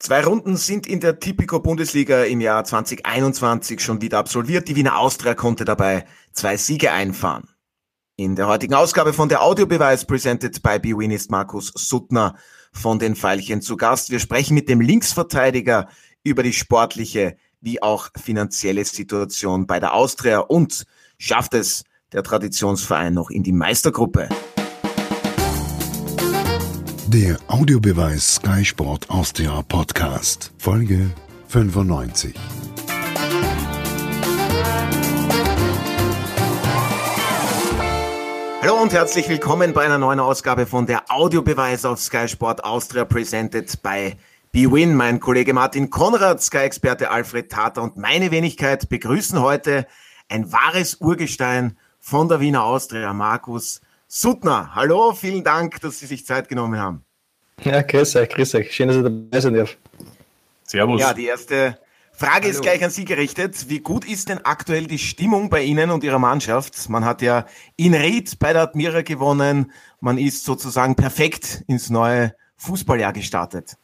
Zwei Runden sind in der Tipico Bundesliga im Jahr 2021 schon wieder absolviert. Die Wiener Austria konnte dabei zwei Siege einfahren. In der heutigen Ausgabe von der Audiobeweis presented by BWin ist Markus Suttner von den Pfeilchen zu Gast. Wir sprechen mit dem Linksverteidiger über die sportliche wie auch finanzielle Situation bei der Austria und schafft es der Traditionsverein noch in die Meistergruppe. Der Audiobeweis Sky Sport Austria Podcast, Folge 95. Hallo und herzlich willkommen bei einer neuen Ausgabe von der Audiobeweis auf Sky Sport Austria presented by BWin. Mein Kollege Martin Konrad, Sky-Experte Alfred Tater und meine Wenigkeit begrüßen heute ein wahres Urgestein von der Wiener Austria, Markus Suttner, hallo, vielen Dank, dass Sie sich Zeit genommen haben. Ja, grüß euch, grüß euch. Schön, dass ich dabei sein darf. Servus. Ja, die erste Frage hallo. ist gleich an Sie gerichtet. Wie gut ist denn aktuell die Stimmung bei Ihnen und Ihrer Mannschaft? Man hat ja in Ried bei der Admira gewonnen. Man ist sozusagen perfekt ins neue Fußballjahr gestartet.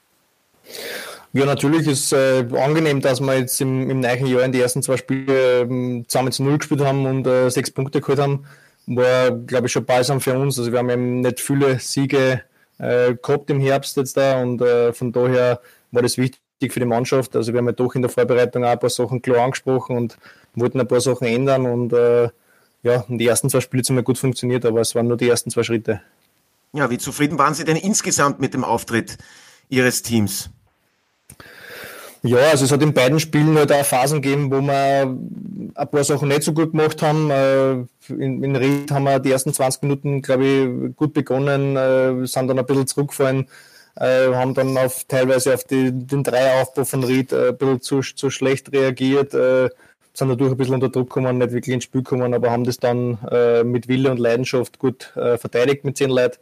Ja, natürlich ist es äh, angenehm, dass wir jetzt im, im neuen Jahr in die ersten zwei Spiele äh, zusammen zu Null gespielt haben und äh, sechs Punkte geholt haben war, glaube ich, schon balsam für uns. Also wir haben eben nicht viele Siege äh, gehabt im Herbst jetzt da und äh, von daher war das wichtig für die Mannschaft. Also wir haben ja doch in der Vorbereitung auch ein paar Sachen klar angesprochen und wollten ein paar Sachen ändern und äh, ja, die ersten zwei Spiele haben gut funktioniert, aber es waren nur die ersten zwei Schritte. Ja, wie zufrieden waren Sie denn insgesamt mit dem Auftritt Ihres Teams? Ja, also es hat in beiden Spielen halt auch Phasen gegeben, wo wir ein paar Sachen nicht so gut gemacht haben. Äh, in, in Ried haben wir die ersten 20 Minuten, glaube ich, gut begonnen, äh, sind dann ein bisschen zurückgefallen, äh, haben dann auf teilweise auf die, den Dreieraufbau von Ried ein bisschen zu, zu schlecht reagiert, sind dadurch ein bisschen unter Druck gekommen, nicht wirklich ins Spiel gekommen, aber haben das dann mit Wille und Leidenschaft gut verteidigt mit zehn Leuten.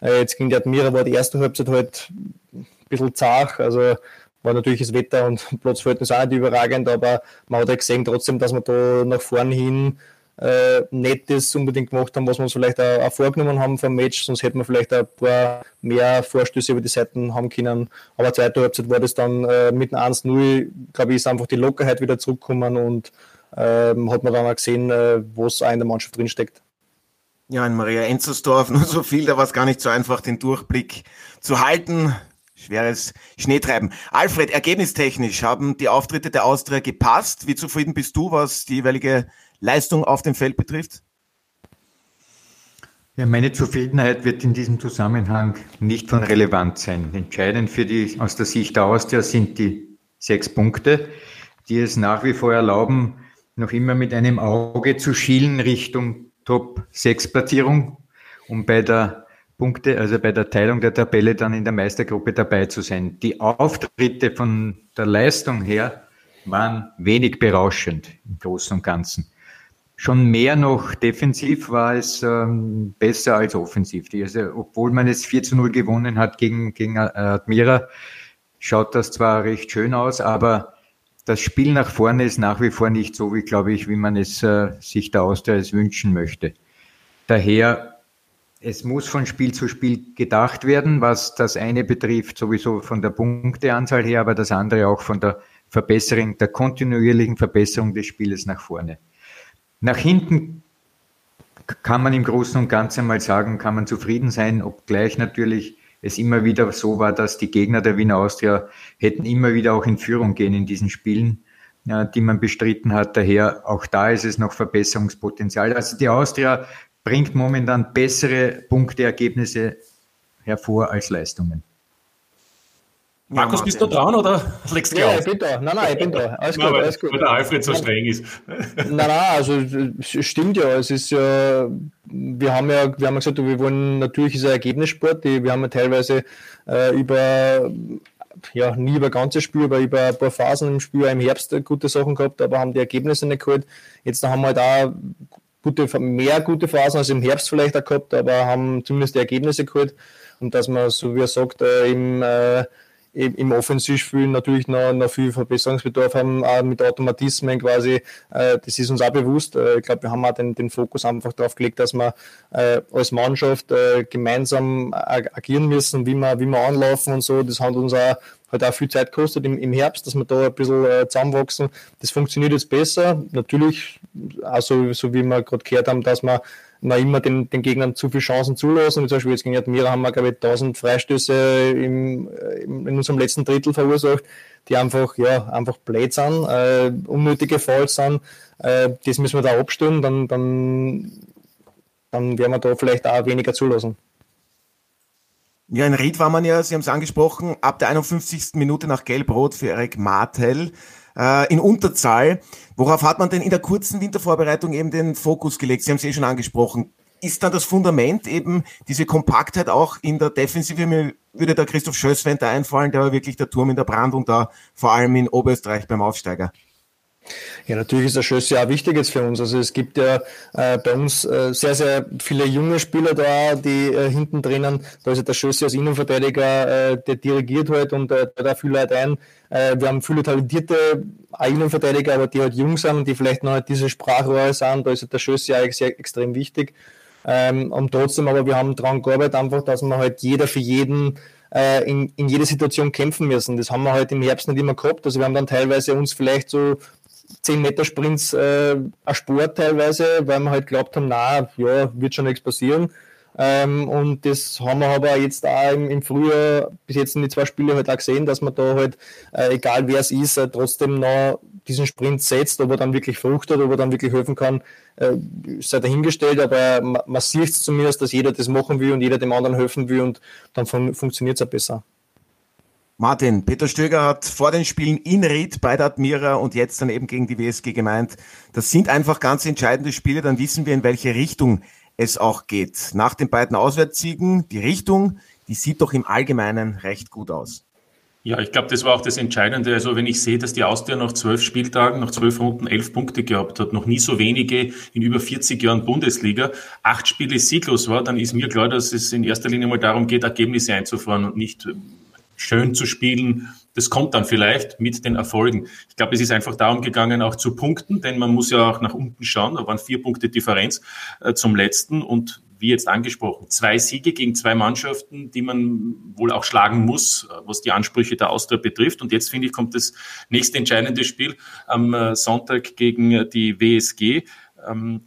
jetzt ging die Admira, war die erste Halbzeit halt ein bisschen zart, also war natürlich das Wetter und Platzverhältnis auch nicht überragend, aber man hat ja gesehen trotzdem, dass wir da nach vorne hin äh, nicht das unbedingt gemacht haben, was wir uns vielleicht auch, auch vorgenommen haben vom Match, sonst hätten wir vielleicht ein paar mehr Vorstöße über die Seiten haben können. Aber zweite Halbzeit war das dann äh, mit einem 1-0, glaube ich, ist einfach die Lockerheit wieder zurückgekommen und äh, hat man dann auch gesehen, äh, was auch in der Mannschaft drinsteckt. Ja, in Maria Enzersdorf nur so viel, da war es gar nicht so einfach, den Durchblick zu halten schweres Schneetreiben. Alfred, ergebnistechnisch haben die Auftritte der Austria gepasst. Wie zufrieden bist du, was die jeweilige Leistung auf dem Feld betrifft? Ja, meine Zufriedenheit wird in diesem Zusammenhang nicht von Relevanz sein. Entscheidend für die, aus der Sicht der Austria sind die sechs Punkte, die es nach wie vor erlauben, noch immer mit einem Auge zu schielen Richtung Top-6-Platzierung, um bei der Punkte, also bei der Teilung der Tabelle dann in der Meistergruppe dabei zu sein. Die Auftritte von der Leistung her waren wenig berauschend im Großen und Ganzen. Schon mehr noch defensiv war es ähm, besser als offensiv. Also, obwohl man es 4 zu 0 gewonnen hat gegen, gegen Admira, schaut das zwar recht schön aus, aber das Spiel nach vorne ist nach wie vor nicht so, wie glaube ich, wie man es äh, sich der es wünschen möchte. Daher es muss von Spiel zu Spiel gedacht werden, was das eine betrifft, sowieso von der Punkteanzahl her, aber das andere auch von der Verbesserung, der kontinuierlichen Verbesserung des Spieles nach vorne. Nach hinten kann man im Großen und Ganzen mal sagen, kann man zufrieden sein, obgleich natürlich es immer wieder so war, dass die Gegner der Wiener Austria hätten immer wieder auch in Führung gehen in diesen Spielen, die man bestritten hat. Daher auch da ist es noch Verbesserungspotenzial. Also die Austria bringt momentan bessere Punkteergebnisse hervor als Leistungen. Markus, bist du dran oder legst du Ja, auf? ich bin da. Nein, nein, ich bin da. Alles gut, alles gut. Weil der Alfred so streng ist. Nein, nein, also stimmt ja. Es ist ja, wir haben ja, wir haben ja gesagt, wir wollen natürlich ist ein Ergebnissport. Wir haben ja teilweise äh, über ja, nie über ganze Spiel, aber über ein paar Phasen im Spiel im Herbst gute Sachen gehabt, aber haben die Ergebnisse nicht geholt. Jetzt haben wir halt auch gute, mehr gute Phasen als im Herbst vielleicht auch gehabt, aber haben zumindest die Ergebnisse geholt. Und dass man, so wie er sagt, äh, im, äh, im Offensivspiel natürlich noch, noch viel Verbesserungsbedarf haben, auch mit Automatismen quasi. Äh, das ist uns auch bewusst. Äh, ich glaube, wir haben auch den, den Fokus einfach darauf gelegt, dass wir äh, als Mannschaft äh, gemeinsam agieren müssen, wie wir, wie wir anlaufen und so. Das hat uns auch hat auch viel Zeit gekostet im, im Herbst, dass wir da ein bisschen äh, zusammenwachsen. Das funktioniert jetzt besser. Natürlich, also so wie wir gerade gehört haben, dass wir noch immer den, den Gegnern zu viele Chancen zulassen. Zum Beispiel jetzt gegen Admira haben wir, glaube ich, 1000 Freistöße im, im, in unserem letzten Drittel verursacht, die einfach, ja, einfach blöd sind, äh, unnötige Falls sind. Äh, das müssen wir da abstellen, dann, dann, dann werden wir da vielleicht auch weniger zulassen. Ja, in Ried war man ja, Sie haben es angesprochen, ab der 51. Minute nach Gelb-Rot für Eric Martel äh, in Unterzahl. Worauf hat man denn in der kurzen Wintervorbereitung eben den Fokus gelegt? Sie haben es eh schon angesprochen. Ist dann das Fundament eben diese Kompaktheit auch in der Defensive? Mir würde der Christoph Schösswend einfallen, der war wirklich der Turm in der Brandung da, vor allem in Oberösterreich beim Aufsteiger. Ja, natürlich ist der Schuss ja auch wichtig jetzt für uns. Also es gibt ja äh, bei uns äh, sehr, sehr viele junge Spieler da, die äh, hinten drinnen, da ist ja der Schuss als Innenverteidiger, äh, der dirigiert halt und äh, da viele Leute ein. Äh, wir haben viele talentierte Innenverteidiger, aber die halt jung sind, die vielleicht noch nicht diese Sprachrohre sind, da ist ja der Schuss ja sehr extrem wichtig. Ähm, und trotzdem, aber wir haben daran gearbeitet, einfach, dass man halt jeder für jeden äh, in, in jeder Situation kämpfen müssen. Das haben wir halt im Herbst nicht immer gehabt. Also wir haben dann teilweise uns vielleicht so 10 Meter Sprints äh, erspart teilweise, weil wir halt glaubt haben, na, ja, wird schon nichts passieren. Ähm, und das haben wir aber jetzt auch im, im Frühjahr bis jetzt in die zwei Spiele halt auch gesehen, dass man da halt, äh, egal wer es ist, äh, trotzdem noch diesen Sprint setzt, ob er dann wirklich fruchtet, ob er dann wirklich helfen kann, äh, sei dahingestellt, aber man, man sieht zumindest, dass jeder das machen will und jeder dem anderen helfen will und dann fun funktioniert es auch besser. Martin, Peter Stöger hat vor den Spielen in Ried bei der Admira und jetzt dann eben gegen die WSG gemeint, das sind einfach ganz entscheidende Spiele, dann wissen wir, in welche Richtung es auch geht. Nach den beiden Auswärtssiegen, die Richtung, die sieht doch im Allgemeinen recht gut aus. Ja, ich glaube, das war auch das Entscheidende. Also wenn ich sehe, dass die Austria nach zwölf Spieltagen, nach zwölf Runden elf Punkte gehabt hat, noch nie so wenige in über 40 Jahren Bundesliga, acht Spiele sieglos war, dann ist mir klar, dass es in erster Linie mal darum geht, Ergebnisse einzufahren und nicht schön zu spielen. Das kommt dann vielleicht mit den Erfolgen. Ich glaube, es ist einfach darum gegangen, auch zu punkten, denn man muss ja auch nach unten schauen. Da waren vier Punkte Differenz äh, zum letzten und wie jetzt angesprochen, zwei Siege gegen zwei Mannschaften, die man wohl auch schlagen muss, äh, was die Ansprüche der Austria betrifft. Und jetzt finde ich, kommt das nächste entscheidende Spiel am äh, Sonntag gegen die WSG. Ähm,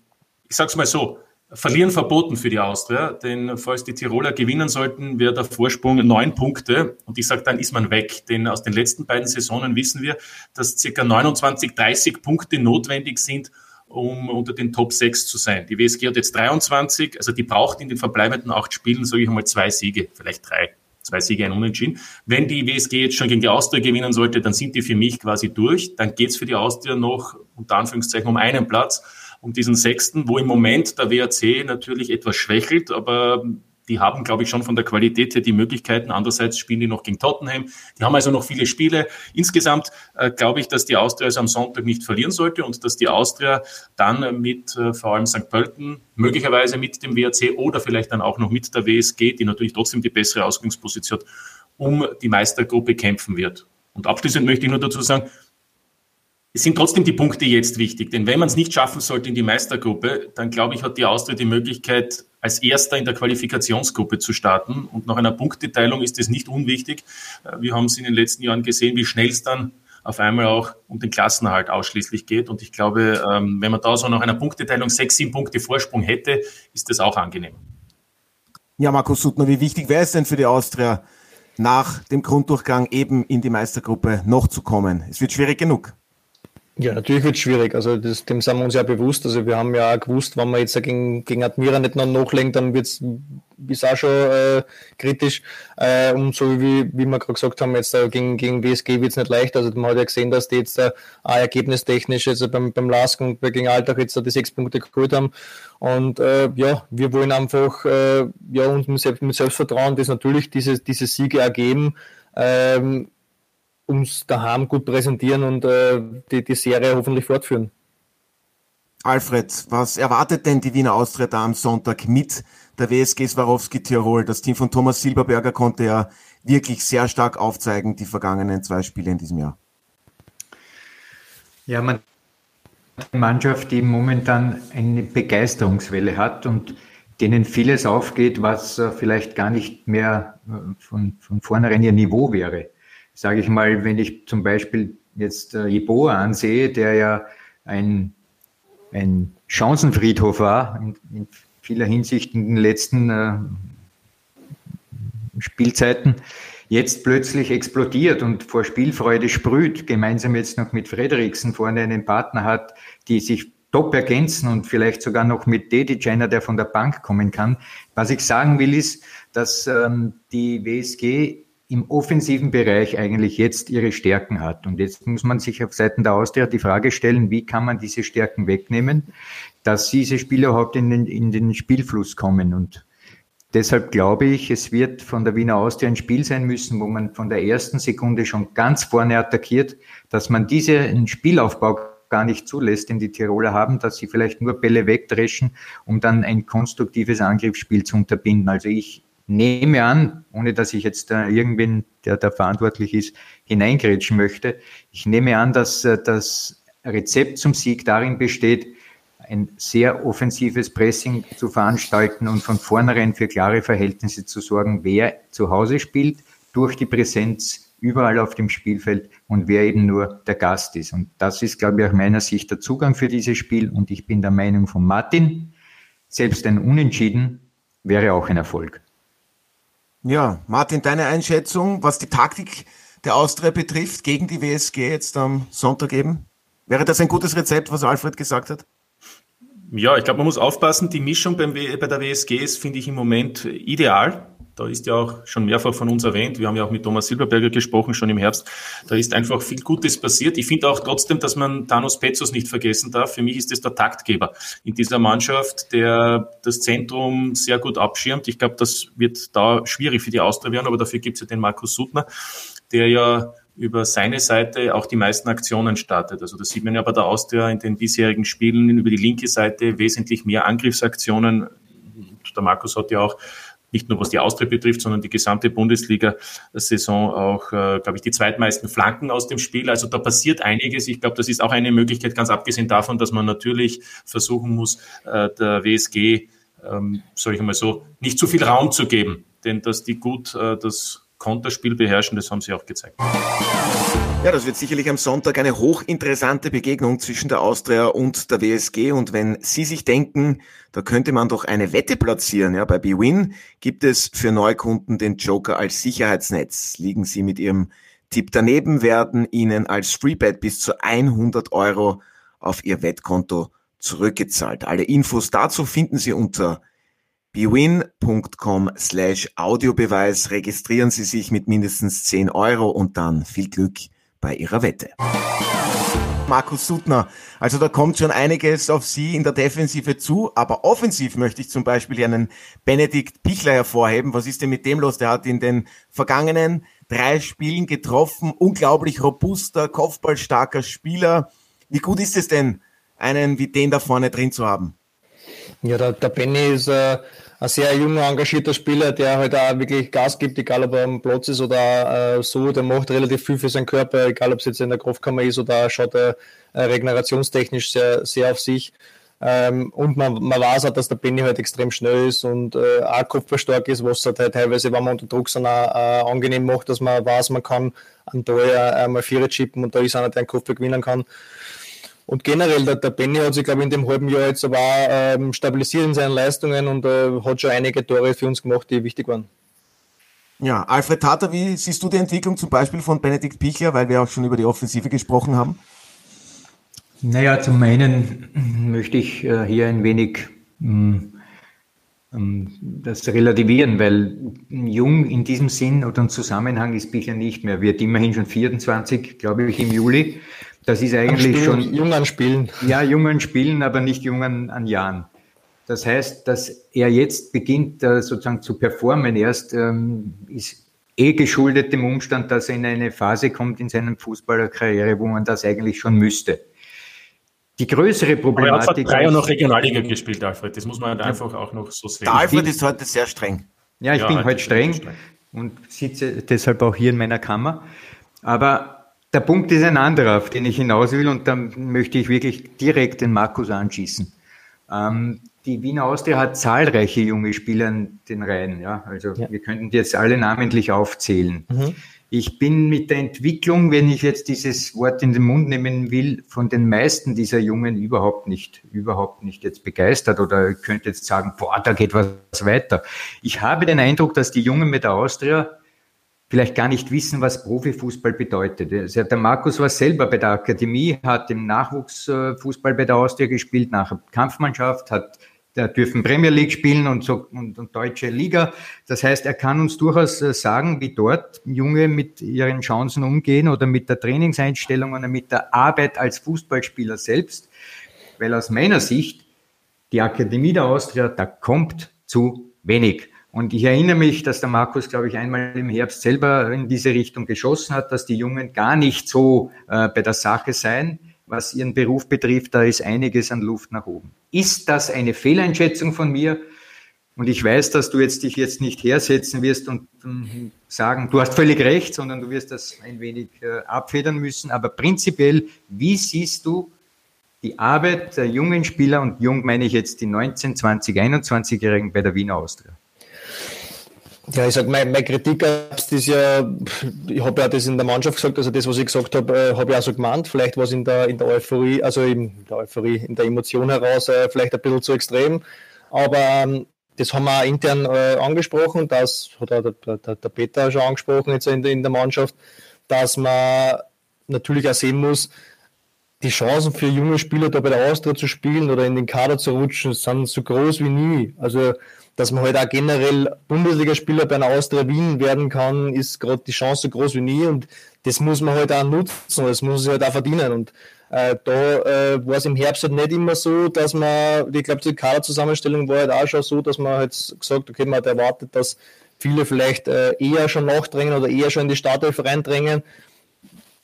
ich sage es mal so, Verlieren verboten für die Austria, denn falls die Tiroler gewinnen sollten, wäre der Vorsprung neun Punkte. Und ich sage, dann ist man weg. Denn aus den letzten beiden Saisonen wissen wir, dass circa 29, 30 Punkte notwendig sind, um unter den Top 6 zu sein. Die WSG hat jetzt 23, also die braucht in den verbleibenden acht Spielen, sage ich mal, zwei Siege, vielleicht drei. Zwei Siege, ein Unentschieden. Wenn die WSG jetzt schon gegen die Austria gewinnen sollte, dann sind die für mich quasi durch. Dann geht's für die Austria noch unter Anführungszeichen um einen Platz um diesen sechsten, wo im Moment der WRC natürlich etwas schwächelt, aber die haben, glaube ich, schon von der Qualität her die Möglichkeiten. Andererseits spielen die noch gegen Tottenham. Die haben also noch viele Spiele. Insgesamt äh, glaube ich, dass die Austria es am Sonntag nicht verlieren sollte und dass die Austria dann mit äh, vor allem St. Pölten, möglicherweise mit dem WRC oder vielleicht dann auch noch mit der WSG, die natürlich trotzdem die bessere Ausgangsposition hat, um die Meistergruppe kämpfen wird. Und abschließend möchte ich nur dazu sagen, es sind trotzdem die Punkte jetzt wichtig, denn wenn man es nicht schaffen sollte in die Meistergruppe, dann glaube ich, hat die Austria die Möglichkeit, als Erster in der Qualifikationsgruppe zu starten. Und nach einer Punkteteilung ist es nicht unwichtig. Äh, wir haben es in den letzten Jahren gesehen, wie schnell es dann auf einmal auch um den Klassenerhalt ausschließlich geht. Und ich glaube, ähm, wenn man da so nach einer Punkteteilung sechs, sieben Punkte Vorsprung hätte, ist das auch angenehm. Ja, Markus Suttner, wie wichtig wäre es denn für die Austria, nach dem Grunddurchgang eben in die Meistergruppe noch zu kommen? Es wird schwierig genug. Ja, natürlich wird es schwierig. Also das, dem sind wir uns ja bewusst. Also wir haben ja auch gewusst, wenn wir jetzt gegen, gegen Admira nicht noch nachlegen, dann wird es auch schon äh, kritisch. Äh, und so wie, wie wir gerade gesagt haben, jetzt äh, gegen, gegen WSG wird es nicht leicht. Also man hat ja gesehen, dass die jetzt äh, auch ergebnistechnisch jetzt beim, beim Lask und gegen Alltag jetzt die sechs Punkte geholt haben. Und äh, ja, wir wollen einfach äh, ja, uns mit, mit Selbstvertrauen das natürlich diese, diese Siege ergeben. Ähm, uns daheim gut präsentieren und äh, die, die Serie hoffentlich fortführen. Alfred, was erwartet denn die Wiener Austria da am Sonntag mit der WSG Swarovski Tirol? Das Team von Thomas Silberberger konnte ja wirklich sehr stark aufzeigen, die vergangenen zwei Spiele in diesem Jahr. Ja, man eine Mannschaft, die momentan eine Begeisterungswelle hat und denen vieles aufgeht, was äh, vielleicht gar nicht mehr äh, von, von vornherein ihr Niveau wäre. Sage ich mal, wenn ich zum Beispiel jetzt äh, Jeboa ansehe, der ja ein, ein Chancenfriedhof war, in, in vieler Hinsicht in den letzten äh, Spielzeiten, jetzt plötzlich explodiert und vor Spielfreude sprüht, gemeinsam jetzt noch mit Frederiksen vorne einen Partner hat, die sich top ergänzen und vielleicht sogar noch mit Dedic, einer, der von der Bank kommen kann. Was ich sagen will, ist, dass ähm, die WSG im offensiven Bereich eigentlich jetzt ihre Stärken hat. Und jetzt muss man sich auf Seiten der Austria die Frage stellen, wie kann man diese Stärken wegnehmen, dass diese Spieler überhaupt in den, in den Spielfluss kommen. Und deshalb glaube ich, es wird von der Wiener Austria ein Spiel sein müssen, wo man von der ersten Sekunde schon ganz vorne attackiert, dass man diesen Spielaufbau gar nicht zulässt, den die Tiroler haben, dass sie vielleicht nur Bälle wegdreschen, um dann ein konstruktives Angriffsspiel zu unterbinden. Also ich nehme an, ohne dass ich jetzt da irgendwen, der da verantwortlich ist, hineingrätschen möchte, ich nehme an, dass äh, das Rezept zum Sieg darin besteht, ein sehr offensives Pressing zu veranstalten und von vornherein für klare Verhältnisse zu sorgen, wer zu Hause spielt, durch die Präsenz überall auf dem Spielfeld und wer eben nur der Gast ist. Und das ist, glaube ich, aus meiner Sicht der Zugang für dieses Spiel. Und ich bin der Meinung von Martin, selbst ein Unentschieden wäre auch ein Erfolg. Ja, Martin, deine Einschätzung, was die Taktik der Austria betrifft, gegen die WSG jetzt am Sonntag eben? Wäre das ein gutes Rezept, was Alfred gesagt hat? Ja, ich glaube, man muss aufpassen. Die Mischung beim, bei der WSG ist, finde ich, im Moment ideal. Da ist ja auch schon mehrfach von uns erwähnt. Wir haben ja auch mit Thomas Silberberger gesprochen, schon im Herbst. Da ist einfach viel Gutes passiert. Ich finde auch trotzdem, dass man Thanos Petzos nicht vergessen darf. Für mich ist es der Taktgeber in dieser Mannschaft, der das Zentrum sehr gut abschirmt. Ich glaube, das wird da schwierig für die Austria werden, aber dafür gibt es ja den Markus Suttner, der ja über seine Seite auch die meisten Aktionen startet. Also das sieht man ja bei der Austria in den bisherigen Spielen über die linke Seite wesentlich mehr Angriffsaktionen. Der Markus hat ja auch nicht nur was die Austria betrifft, sondern die gesamte Bundesliga-Saison auch, äh, glaube ich, die zweitmeisten Flanken aus dem Spiel. Also da passiert einiges. Ich glaube, das ist auch eine Möglichkeit, ganz abgesehen davon, dass man natürlich versuchen muss, äh, der WSG, ähm, soll ich einmal so, nicht zu viel Raum zu geben. Denn dass die gut äh, das Konterspiel beherrschen, das haben sie auch gezeigt. Ja, das wird sicherlich am Sonntag eine hochinteressante Begegnung zwischen der Austria und der WSG. Und wenn Sie sich denken, da könnte man doch eine Wette platzieren, ja, bei BWin gibt es für Neukunden den Joker als Sicherheitsnetz. Liegen Sie mit Ihrem Tipp daneben, werden Ihnen als Freebet bis zu 100 Euro auf Ihr Wettkonto zurückgezahlt. Alle Infos dazu finden Sie unter bwin.com slash Audiobeweis. Registrieren Sie sich mit mindestens 10 Euro und dann viel Glück bei ihrer Wette. Markus Suttner. Also da kommt schon einiges auf Sie in der Defensive zu, aber offensiv möchte ich zum Beispiel einen Benedikt Pichler hervorheben. Was ist denn mit dem los? Der hat in den vergangenen drei Spielen getroffen. Unglaublich robuster, kopfballstarker Spieler. Wie gut ist es denn, einen wie den da vorne drin zu haben? Ja, der, der Benny ist äh, ein sehr junger, engagierter Spieler, der halt auch wirklich Gas gibt, egal ob er am Platz ist oder äh, so, der macht relativ viel für seinen Körper, egal ob es jetzt in der Kraftkammer ist oder schaut er äh, regenerationstechnisch sehr, sehr auf sich. Ähm, und man, man weiß auch, dass der Benny halt extrem schnell ist und äh, auch kopfballstark ist, was halt teilweise, wenn man unter Druck sind, auch äh, angenehm macht, dass man weiß, man kann an Tor einmal Vierer chippen und da ist einer, der einen Kopfball gewinnen kann. Und generell, der, der Benny hat sich, glaube ich, in dem halben Jahr jetzt aber ähm, stabilisiert in seinen Leistungen und äh, hat schon einige Tore für uns gemacht, die wichtig waren. Ja, Alfred Tater, wie siehst du die Entwicklung zum Beispiel von Benedikt Pichler, weil wir auch schon über die Offensive gesprochen haben? Naja, zum einen möchte ich äh, hier ein wenig ähm, das relativieren, weil jung in diesem Sinn oder Zusammenhang ist Pichler nicht mehr. Wird immerhin schon 24, glaube ich, im Juli. Das ist eigentlich schon. Jung an Spielen. Ja, jung an Spielen, aber nicht jung an, an Jahren. Das heißt, dass er jetzt beginnt, äh, sozusagen zu performen erst, ähm, ist eh geschuldet dem Umstand, dass er in eine Phase kommt in seiner Fußballerkarriere, wo man das eigentlich schon müsste. Die größere Problematik. Aber er hat vor drei Jahren noch Regionalliga gespielt, Alfred. Das muss man halt einfach auch noch so sehen. Der Alfred ist heute sehr streng. Ja, ich ja, bin heute streng, streng und sitze deshalb auch hier in meiner Kammer. Aber der Punkt ist ein anderer, auf den ich hinaus will, und dann möchte ich wirklich direkt den Markus anschießen. Ähm, die Wiener Austria hat zahlreiche junge Spieler in den Reihen. Ja? Also ja. wir könnten die jetzt alle namentlich aufzählen. Mhm. Ich bin mit der Entwicklung, wenn ich jetzt dieses Wort in den Mund nehmen will, von den meisten dieser Jungen überhaupt nicht, überhaupt nicht jetzt begeistert oder könnte jetzt sagen, boah, da geht was weiter. Ich habe den Eindruck, dass die Jungen mit der Austria vielleicht gar nicht wissen, was Profifußball bedeutet. Der Markus war selber bei der Akademie, hat im Nachwuchsfußball bei der Austria gespielt, nach Kampfmannschaft, hat der dürfen Premier League spielen und, so, und, und deutsche Liga. Das heißt, er kann uns durchaus äh, sagen, wie dort Junge mit ihren Chancen umgehen oder mit der Trainingseinstellung oder mit der Arbeit als Fußballspieler selbst. Weil aus meiner Sicht, die Akademie der Austria, da kommt zu wenig. Und ich erinnere mich, dass der Markus, glaube ich, einmal im Herbst selber in diese Richtung geschossen hat, dass die Jungen gar nicht so äh, bei der Sache seien was Ihren Beruf betrifft, da ist einiges an Luft nach oben. Ist das eine Fehleinschätzung von mir? Und ich weiß, dass du jetzt dich jetzt nicht hersetzen wirst und um, sagen, du hast völlig recht, sondern du wirst das ein wenig äh, abfedern müssen. Aber prinzipiell, wie siehst du die Arbeit der jungen Spieler und jung meine ich jetzt die 19, 20, 21-Jährigen bei der Wiener Austria? Ja, ich sag, meine, meine Kritik ist ja, ich habe ja das in der Mannschaft gesagt, also das, was ich gesagt habe, äh, habe ich auch so gemeint. Vielleicht war es in der, in der Euphorie, also in der Euphorie, in der Emotion heraus äh, vielleicht ein bisschen zu extrem. Aber ähm, das haben wir auch intern äh, angesprochen, das hat auch der, der, der Peter schon angesprochen jetzt in der, in der Mannschaft, dass man natürlich auch sehen muss, die Chancen für junge Spieler da bei der Austria zu spielen oder in den Kader zu rutschen, sind so groß wie nie. Also dass man halt auch generell Bundesligaspieler bei einer Austria Wien werden kann, ist gerade die Chance so groß wie nie und das muss man halt auch nutzen, das muss man halt auch verdienen und äh, da äh, war es im Herbst halt nicht immer so, dass man, ich glaube, die Kaderzusammenstellung war halt auch schon so, dass man halt gesagt, okay, man hat erwartet, dass viele vielleicht äh, eher schon nachdrängen oder eher schon in die Startelf reindrängen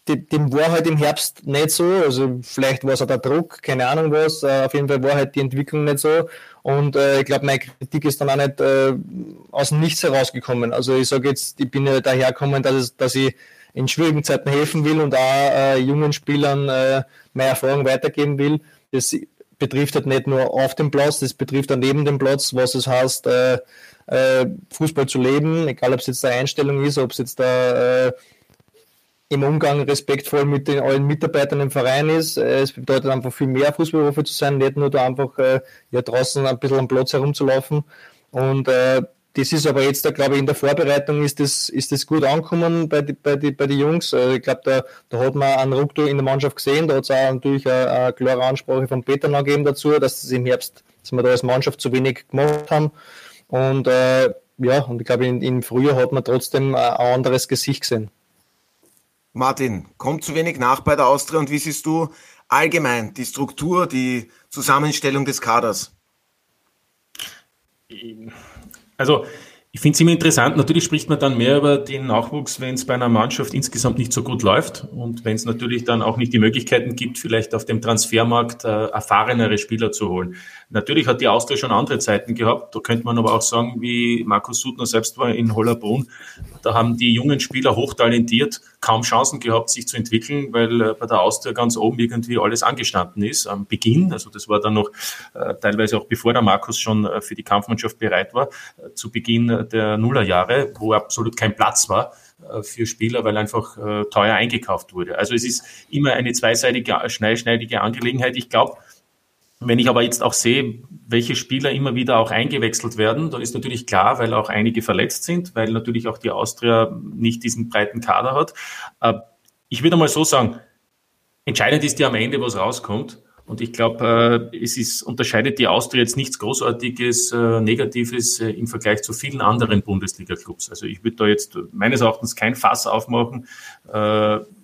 dem war halt im Herbst nicht so. Also vielleicht war es auch der Druck, keine Ahnung was. Äh, auf jeden Fall war halt die Entwicklung nicht so. Und äh, ich glaube, meine Kritik ist dann auch nicht äh, aus dem Nichts herausgekommen. Also ich sage jetzt, ich bin ja dahergekommen, dass, es, dass ich in schwierigen Zeiten helfen will und auch äh, jungen Spielern äh, meine Erfahrung weitergeben will. Das betrifft halt nicht nur auf dem Platz, das betrifft auch neben dem Platz, was es heißt, äh, äh, Fußball zu leben, egal ob es jetzt eine Einstellung ist, ob es jetzt da äh, im Umgang respektvoll mit den allen Mitarbeitern im Verein ist. Äh, es bedeutet einfach viel mehr Fußballprofi zu sein, nicht nur da einfach äh, ja, draußen ein bisschen am Platz herumzulaufen. Und äh, das ist aber jetzt, da glaube ich, in der Vorbereitung ist das, ist das gut angekommen bei die, bei die, bei die Jungs. Äh, ich glaube, da, da hat man einen Ruck in der Mannschaft gesehen. Da hat es auch natürlich eine, eine, klare Ansprache von Peter noch gegeben dazu, dass es im Herbst, dass wir da als Mannschaft zu wenig gemacht haben. Und äh, ja, und ich glaube, im Frühjahr hat man trotzdem ein anderes Gesicht gesehen. Martin, kommt zu wenig nach bei der Austria und wie siehst du allgemein die Struktur, die Zusammenstellung des Kaders? Also ich finde es immer interessant. Natürlich spricht man dann mehr über den Nachwuchs, wenn es bei einer Mannschaft insgesamt nicht so gut läuft und wenn es natürlich dann auch nicht die Möglichkeiten gibt, vielleicht auf dem Transfermarkt äh, erfahrenere Spieler zu holen. Natürlich hat die Austria schon andere Zeiten gehabt. Da könnte man aber auch sagen, wie Markus Sudner selbst war in Hollerbrunn. Da haben die jungen Spieler hochtalentiert kaum Chancen gehabt, sich zu entwickeln, weil äh, bei der Austria ganz oben irgendwie alles angestanden ist am Beginn. Also das war dann noch äh, teilweise auch bevor der Markus schon äh, für die Kampfmannschaft bereit war, zu Beginn der Nullerjahre, wo absolut kein Platz war für Spieler, weil einfach teuer eingekauft wurde. Also es ist immer eine zweiseitige, schneidige Angelegenheit. Ich glaube, wenn ich aber jetzt auch sehe, welche Spieler immer wieder auch eingewechselt werden, dann ist natürlich klar, weil auch einige verletzt sind, weil natürlich auch die Austria nicht diesen breiten Kader hat. Äh, ich würde mal so sagen, entscheidend ist ja am Ende, was rauskommt. Und ich glaube, äh, es ist, unterscheidet die Austria jetzt nichts Großartiges, äh, Negatives im Vergleich zu vielen anderen Bundesliga-Clubs. Also ich würde da jetzt meines Erachtens kein Fass aufmachen.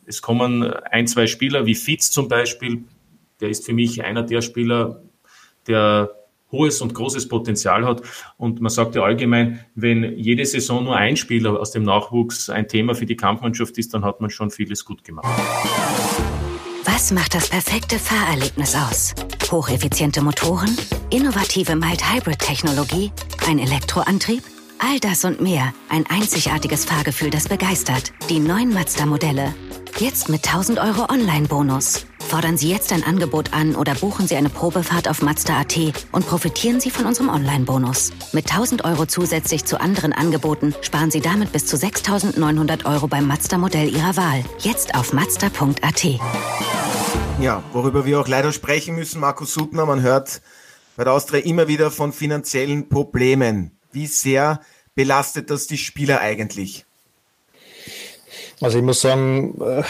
Es kommen ein, zwei Spieler wie Fitz zum Beispiel, der ist für mich einer der Spieler, der hohes und großes Potenzial hat. Und man sagt ja allgemein, wenn jede Saison nur ein Spieler aus dem Nachwuchs ein Thema für die Kampfmannschaft ist, dann hat man schon vieles gut gemacht. Was macht das perfekte Fahrerlebnis aus? Hocheffiziente Motoren, innovative Mild-Hybrid-Technologie, ein Elektroantrieb? All das und mehr. Ein einzigartiges Fahrgefühl, das begeistert. Die neuen Mazda-Modelle. Jetzt mit 1000 Euro Online-Bonus. Fordern Sie jetzt ein Angebot an oder buchen Sie eine Probefahrt auf Mazda.at und profitieren Sie von unserem Online-Bonus. Mit 1000 Euro zusätzlich zu anderen Angeboten sparen Sie damit bis zu 6900 Euro beim Mazda-Modell Ihrer Wahl. Jetzt auf mazda.at. Ja, worüber wir auch leider sprechen müssen, Markus Suttner, man hört bei der Austria immer wieder von finanziellen Problemen. Wie sehr belastet das die Spieler eigentlich? Also ich muss sagen, äh,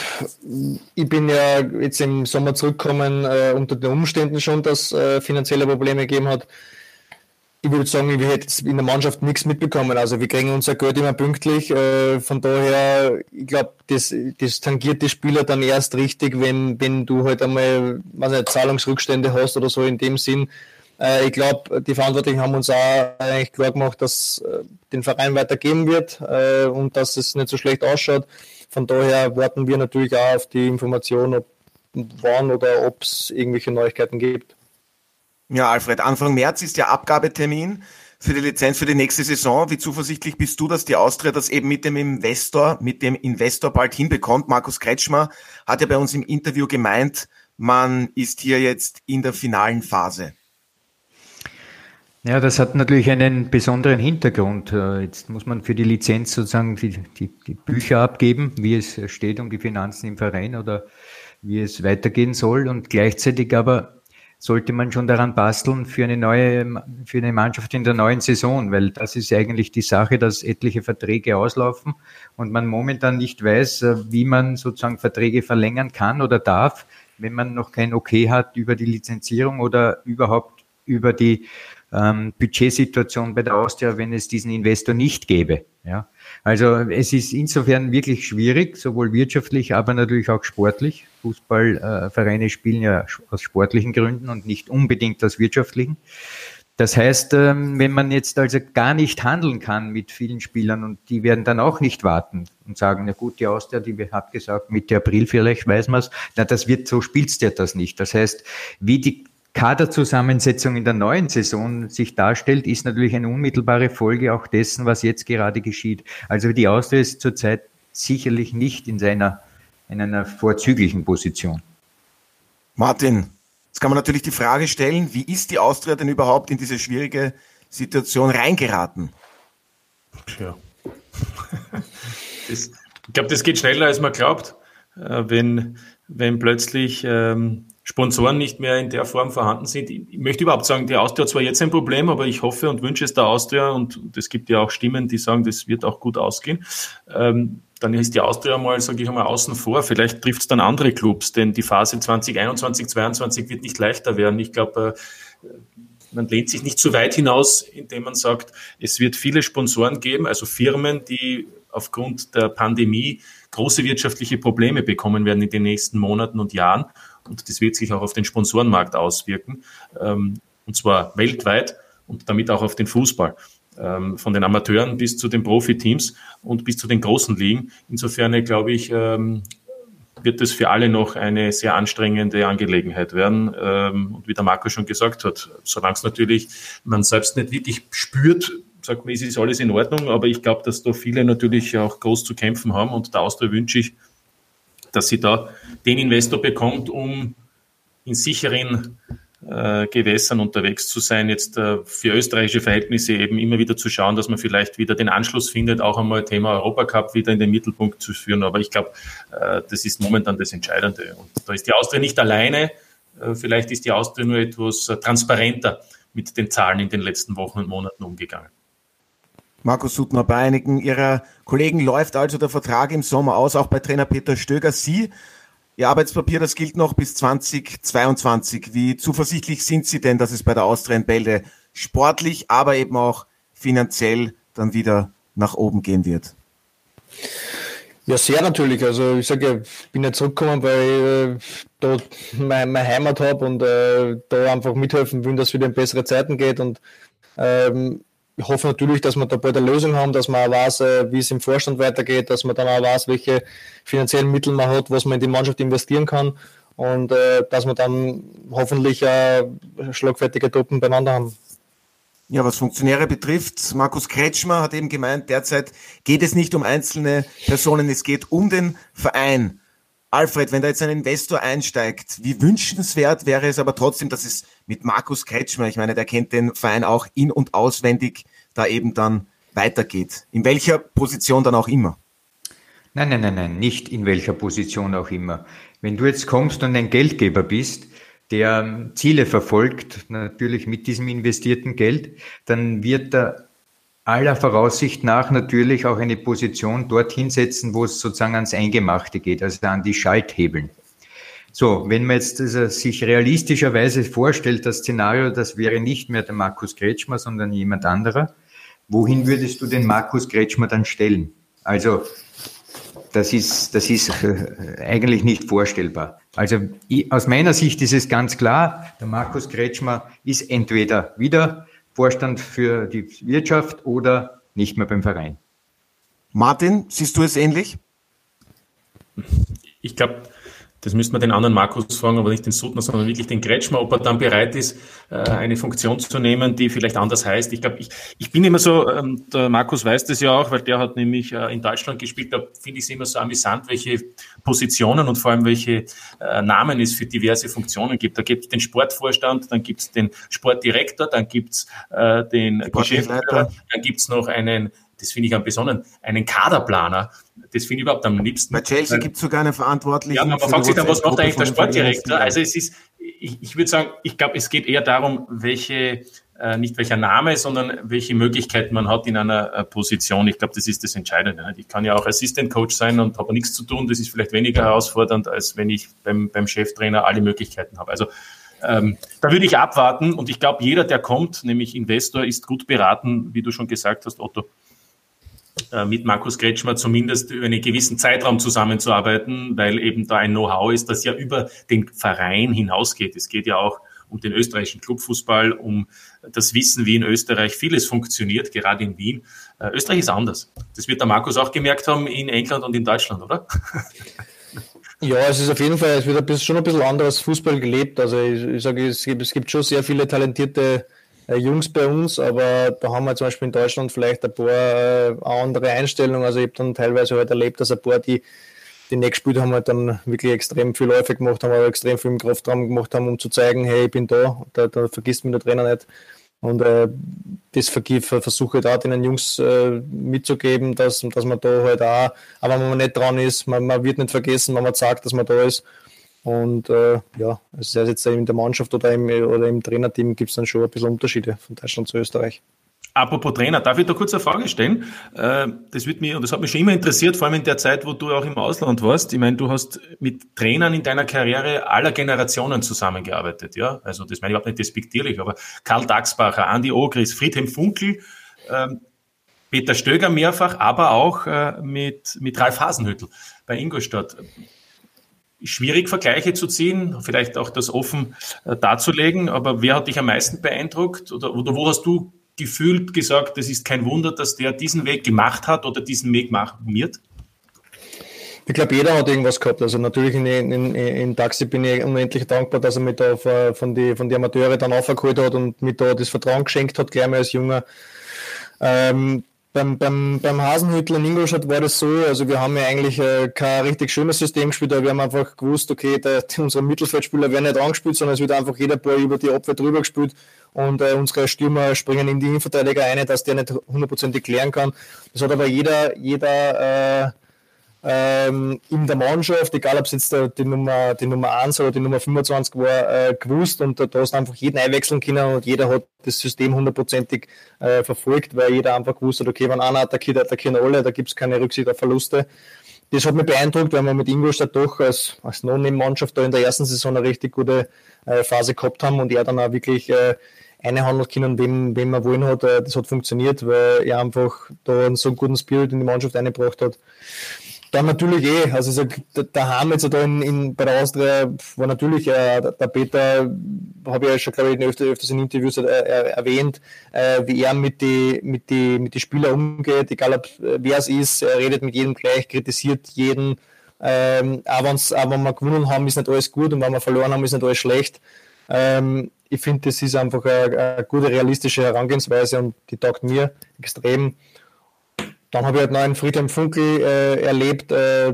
ich bin ja jetzt im Sommer zurückgekommen äh, unter den Umständen schon, dass äh, finanzielle Probleme gegeben hat. Ich würde sagen, wir hätten in der Mannschaft nichts mitbekommen. Also wir kriegen unser Geld immer pünktlich. Von daher, ich glaube, das, das tangiert die Spieler dann erst richtig, wenn, wenn du halt einmal was nicht, Zahlungsrückstände hast oder so in dem Sinn. Äh, ich glaube, die Verantwortlichen haben uns auch eigentlich klar gemacht, dass äh, den Verein weitergeben wird und dass es nicht so schlecht ausschaut. Von daher warten wir natürlich auch auf die Information, ob wann oder ob es irgendwelche Neuigkeiten gibt. Ja, Alfred, Anfang März ist ja Abgabetermin für die Lizenz für die nächste Saison. Wie zuversichtlich bist du, dass die Austria das eben mit dem Investor, mit dem Investor bald hinbekommt? Markus Kretschmer hat ja bei uns im Interview gemeint, man ist hier jetzt in der finalen Phase. Ja, das hat natürlich einen besonderen Hintergrund. Äh, jetzt muss man für die Lizenz sozusagen die, die, die, Bücher abgeben, wie es steht um die Finanzen im Verein oder wie es weitergehen soll. Und gleichzeitig aber sollte man schon daran basteln für eine neue, für eine Mannschaft in der neuen Saison, weil das ist eigentlich die Sache, dass etliche Verträge auslaufen und man momentan nicht weiß, äh, wie man sozusagen Verträge verlängern kann oder darf, wenn man noch kein Okay hat über die Lizenzierung oder überhaupt über die ähm, Budgetsituation bei der Austria, wenn es diesen Investor nicht gäbe. Ja. Also es ist insofern wirklich schwierig, sowohl wirtschaftlich, aber natürlich auch sportlich. Fußballvereine äh, spielen ja aus sportlichen Gründen und nicht unbedingt aus wirtschaftlichen. Das heißt, ähm, wenn man jetzt also gar nicht handeln kann mit vielen Spielern und die werden dann auch nicht warten und sagen, na gut, die Austria, die hat gesagt, Mitte April vielleicht weiß man es, na das wird, so spielst du das nicht. Das heißt, wie die Kaderzusammensetzung in der neuen Saison sich darstellt, ist natürlich eine unmittelbare Folge auch dessen, was jetzt gerade geschieht. Also die Austria ist zurzeit sicherlich nicht in seiner in einer vorzüglichen Position. Martin, jetzt kann man natürlich die Frage stellen, wie ist die Austria denn überhaupt in diese schwierige Situation reingeraten? Tja. Das, ich glaube, das geht schneller, als man glaubt. Äh, wenn, wenn plötzlich ähm, Sponsoren nicht mehr in der Form vorhanden sind. Ich möchte überhaupt sagen, die Austria hat zwar jetzt ein Problem, aber ich hoffe und wünsche es der Austria und es gibt ja auch Stimmen, die sagen, das wird auch gut ausgehen. Ähm, dann ist die Austria mal, sage ich mal, außen vor. Vielleicht trifft es dann andere Clubs, denn die Phase 2021, 2022 wird nicht leichter werden. Ich glaube, äh, man lehnt sich nicht zu weit hinaus, indem man sagt, es wird viele Sponsoren geben, also Firmen, die aufgrund der Pandemie große wirtschaftliche Probleme bekommen werden in den nächsten Monaten und Jahren. Und das wird sich auch auf den Sponsorenmarkt auswirken, ähm, und zwar weltweit und damit auch auf den Fußball. Ähm, von den Amateuren bis zu den Profiteams und bis zu den großen Ligen. Insofern glaube ich, ähm, wird es für alle noch eine sehr anstrengende Angelegenheit werden. Ähm, und wie der Marco schon gesagt hat, solange es natürlich man selbst nicht wirklich spürt, sagt man, es ist alles in Ordnung, aber ich glaube, dass da viele natürlich auch groß zu kämpfen haben und der Austria wünsche ich, dass sie da den Investor bekommt, um in sicheren äh, Gewässern unterwegs zu sein, jetzt äh, für österreichische Verhältnisse eben immer wieder zu schauen, dass man vielleicht wieder den Anschluss findet, auch einmal Thema Europacup wieder in den Mittelpunkt zu führen. Aber ich glaube, äh, das ist momentan das Entscheidende. Und da ist die Austria nicht alleine. Äh, vielleicht ist die Austria nur etwas äh, transparenter mit den Zahlen in den letzten Wochen und Monaten umgegangen. Markus Suttner, bei einigen Ihrer Kollegen läuft also der Vertrag im Sommer aus, auch bei Trainer Peter Stöger. Sie, Ihr Arbeitspapier, das gilt noch bis 2022. Wie zuversichtlich sind Sie denn, dass es bei der Austrian Bälde sportlich, aber eben auch finanziell dann wieder nach oben gehen wird? Ja, sehr natürlich. Also ich sage ja, ich bin ja zurückgekommen, weil ich äh, dort meine, meine Heimat habe und äh, da einfach mithelfen will, dass es wieder in bessere Zeiten geht. Und ähm, ich hoffe natürlich, dass wir da bald eine Lösung haben, dass man auch weiß, äh, wie es im Vorstand weitergeht, dass man dann auch weiß, welche finanziellen Mittel man hat, was man in die Mannschaft investieren kann. und äh, dass wir dann hoffentlich äh, schlagfertige Truppen beieinander haben. Ja, was Funktionäre betrifft, Markus Kretschmer hat eben gemeint, derzeit geht es nicht um einzelne Personen, es geht um den Verein. Alfred, wenn da jetzt ein Investor einsteigt, wie wünschenswert wäre es aber trotzdem, dass es mit Markus Kretschmer, ich meine, der kennt den Verein auch in- und auswendig, da eben dann weitergeht. In welcher Position dann auch immer. Nein, nein, nein, nein, nicht in welcher Position auch immer. Wenn du jetzt kommst und ein Geldgeber bist, der Ziele verfolgt, natürlich mit diesem investierten Geld, dann wird er aller Voraussicht nach natürlich auch eine Position dorthin setzen, wo es sozusagen ans Eingemachte geht, also an die Schalthebeln. So, wenn man jetzt also sich realistischerweise vorstellt, das Szenario, das wäre nicht mehr der Markus Kretschmer, sondern jemand anderer, wohin würdest du den Markus Kretschmer dann stellen? Also, das ist, das ist äh, eigentlich nicht vorstellbar. Also aus meiner Sicht ist es ganz klar, der Markus Kretschmer ist entweder wieder Vorstand für die Wirtschaft oder nicht mehr beim Verein. Martin, siehst du es ähnlich? Ich glaube, das müsste man den anderen Markus fragen, aber nicht den Suttner, sondern wirklich den Kretschmer, ob er dann bereit ist, äh, eine Funktion zu nehmen, die vielleicht anders heißt. Ich glaube, ich, ich bin immer so, ähm, der Markus weiß das ja auch, weil der hat nämlich äh, in Deutschland gespielt, da finde ich es immer so amüsant, welche Positionen und vor allem welche äh, Namen es für diverse Funktionen gibt. Da gibt es den Sportvorstand, dann gibt es den Sportdirektor, dann gibt es den Geschäftsführer, dann gibt es noch einen das finde ich am besonderen, einen Kaderplaner. Das finde ich überhaupt am liebsten. Bei Chelsea gibt es sogar eine Verantwortliche. Ja, man fragt sich dann, was macht eigentlich der Sportdirektor? Also es ist, ich, ich würde sagen, ich glaube, es geht eher darum, welche, äh, nicht welcher Name, sondern welche Möglichkeiten man hat in einer äh, Position. Ich glaube, das ist das Entscheidende. Nicht? Ich kann ja auch Assistant Coach sein und habe nichts zu tun. Das ist vielleicht weniger herausfordernd, als wenn ich beim, beim Cheftrainer alle Möglichkeiten habe. Also ähm, da würde ich abwarten und ich glaube, jeder, der kommt, nämlich Investor, ist gut beraten, wie du schon gesagt hast, Otto, mit Markus Kretschmer zumindest über einen gewissen Zeitraum zusammenzuarbeiten, weil eben da ein Know-how ist, das ja über den Verein hinausgeht. Es geht ja auch um den österreichischen Clubfußball, um das Wissen, wie in Österreich vieles funktioniert, gerade in Wien. Äh, Österreich ist anders. Das wird der Markus auch gemerkt haben in England und in Deutschland, oder? Ja, es ist auf jeden Fall, es wird ein bisschen, schon ein bisschen anderes Fußball gelebt. Also ich, ich sage, es gibt, es gibt schon sehr viele talentierte äh, Jungs bei uns, aber da haben wir zum Beispiel in Deutschland vielleicht ein paar äh, andere Einstellungen. Also ich habe dann teilweise halt erlebt, dass ein paar, die die nicht gespielt haben, halt dann wirklich extrem viel Läufe gemacht haben, aber extrem viel im Kraftraum gemacht haben, um zu zeigen, hey, ich bin da, da, da vergisst mich der Trainer nicht. Und äh, das versuche ich da den Jungs äh, mitzugeben, dass, dass man da halt auch, aber wenn man nicht dran ist, man, man wird nicht vergessen, wenn man sagt, dass man da ist. Und äh, ja, also sei es jetzt in der Mannschaft oder im, oder im Trainerteam gibt es dann schon ein bisschen Unterschiede von Deutschland zu Österreich. Apropos Trainer, darf ich da kurz eine Frage stellen? Äh, das wird mir, und das hat mich schon immer interessiert, vor allem in der Zeit, wo du auch im Ausland warst. Ich meine, du hast mit Trainern in deiner Karriere aller Generationen zusammengearbeitet, ja? Also, das meine ich überhaupt nicht despektierlich, aber Karl Daxbacher, Andi Ogris, Friedhelm Funkel, ähm, Peter Stöger mehrfach, aber auch äh, mit, mit Ralf Hasenhüttel bei Ingolstadt schwierig, Vergleiche zu ziehen, vielleicht auch das offen äh, darzulegen, aber wer hat dich am meisten beeindruckt oder, oder wo hast du gefühlt gesagt, es ist kein Wunder, dass der diesen Weg gemacht hat oder diesen Weg machen wird? Ich glaube, jeder hat irgendwas gehabt. Also natürlich in, in, in Taxi bin ich unendlich dankbar, dass er mich da von die, von die Amateure dann aufgeholt hat und mir da das Vertrauen geschenkt hat, gleich mal als Junger. Ähm, beim, beim, beim Hasenhüttel in Ingolstadt war das so, also wir haben ja eigentlich äh, kein richtig schönes System gespielt, aber wir haben einfach gewusst, okay, der, unsere Mittelfeldspieler werden nicht angespielt, sondern es wird einfach jeder Ball über die Abwehr drüber gespielt und äh, unsere Stürmer springen in die Innenverteidiger ein, dass der nicht hundertprozentig klären kann. Das hat aber jeder, jeder äh, ähm, in der Mannschaft, egal ob es jetzt der, die, Nummer, die Nummer 1 oder die Nummer 25 war, äh, gewusst und da, hast du einfach jeden einwechseln können und jeder hat das System hundertprozentig äh, verfolgt, weil jeder einfach gewusst hat, okay, wenn einer attackiert, attackieren alle, da gibt es keine Rücksicht auf Verluste. Das hat mich beeindruckt, weil wir mit Ingolstadt doch als, als Non-Mannschaft da in der ersten Saison eine richtig gute äh, Phase gehabt haben und er dann auch wirklich äh, eine einhandeln können, wem, wem er wollen hat. Äh, das hat funktioniert, weil er einfach da einen so guten Spirit in die Mannschaft eingebracht hat. Dann natürlich eh, also so, daheim jetzt da in, in, bei der Austria war natürlich äh, der Peter, habe ich ja schon, glaube ich, öfter, öfters in Interviews äh, erwähnt, äh, wie er mit die, mit die, mit die Spieler umgeht, egal ob äh, wer es ist, er redet mit jedem gleich, kritisiert jeden Ähm, auch, wenn's, auch wenn wir gewonnen haben, ist nicht alles gut und wenn wir verloren haben, ist nicht alles schlecht. Ähm, ich finde, das ist einfach eine, eine, gute, realistische Herangehensweise und die taugt mir extrem. Dann habe ich halt noch einen Friedhelm Funkel äh, erlebt, äh,